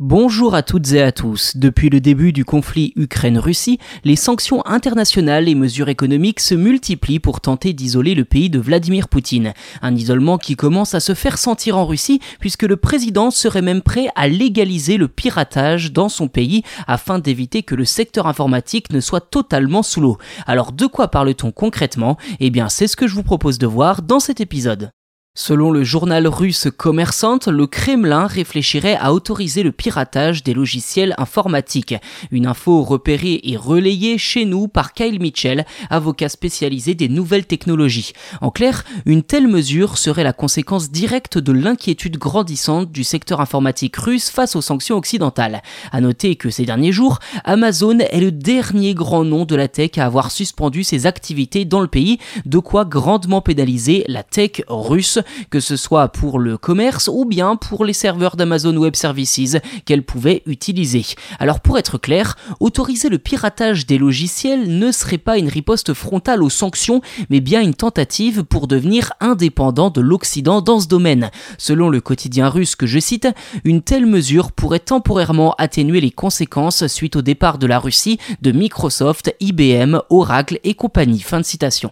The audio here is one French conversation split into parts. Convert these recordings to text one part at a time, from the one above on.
Bonjour à toutes et à tous. Depuis le début du conflit Ukraine-Russie, les sanctions internationales et mesures économiques se multiplient pour tenter d'isoler le pays de Vladimir Poutine. Un isolement qui commence à se faire sentir en Russie puisque le président serait même prêt à légaliser le piratage dans son pays afin d'éviter que le secteur informatique ne soit totalement sous l'eau. Alors de quoi parle-t-on concrètement? Eh bien c'est ce que je vous propose de voir dans cet épisode. Selon le journal russe Commerçant, le Kremlin réfléchirait à autoriser le piratage des logiciels informatiques. Une info repérée et relayée chez nous par Kyle Mitchell, avocat spécialisé des nouvelles technologies. En clair, une telle mesure serait la conséquence directe de l'inquiétude grandissante du secteur informatique russe face aux sanctions occidentales. À noter que ces derniers jours, Amazon est le dernier grand nom de la tech à avoir suspendu ses activités dans le pays, de quoi grandement pénaliser la tech russe que ce soit pour le commerce ou bien pour les serveurs d'Amazon Web Services qu'elle pouvait utiliser. Alors pour être clair, autoriser le piratage des logiciels ne serait pas une riposte frontale aux sanctions, mais bien une tentative pour devenir indépendant de l'Occident dans ce domaine. Selon le quotidien russe que je cite, une telle mesure pourrait temporairement atténuer les conséquences suite au départ de la Russie de Microsoft, IBM, Oracle et compagnie. Fin de citation.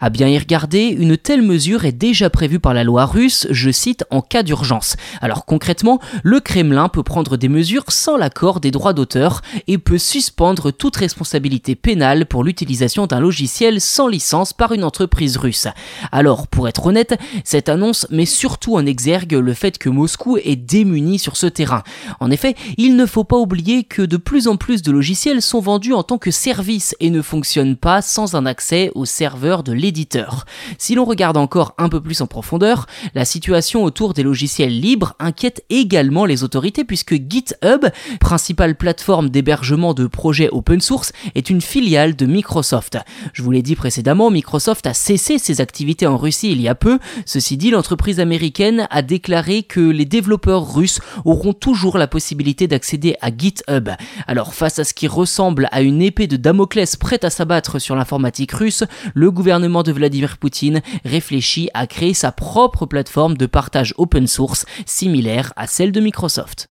À bien y regarder, une telle mesure est déjà prévue par la loi russe, je cite, en cas d'urgence. Alors concrètement, le Kremlin peut prendre des mesures sans l'accord des droits d'auteur et peut suspendre toute responsabilité pénale pour l'utilisation d'un logiciel sans licence par une entreprise russe. Alors, pour être honnête, cette annonce met surtout en exergue le fait que Moscou est démuni sur ce terrain. En effet, il ne faut pas oublier que de plus en plus de logiciels sont vendus en tant que service et ne fonctionnent pas sans un accès au serveur de si l'on regarde encore un peu plus en profondeur, la situation autour des logiciels libres inquiète également les autorités puisque GitHub, principale plateforme d'hébergement de projets open source, est une filiale de Microsoft. Je vous l'ai dit précédemment, Microsoft a cessé ses activités en Russie il y a peu. Ceci dit, l'entreprise américaine a déclaré que les développeurs russes auront toujours la possibilité d'accéder à GitHub. Alors face à ce qui ressemble à une épée de Damoclès prête à s'abattre sur l'informatique russe, le de Vladimir Poutine réfléchit à créer sa propre plateforme de partage open source similaire à celle de Microsoft.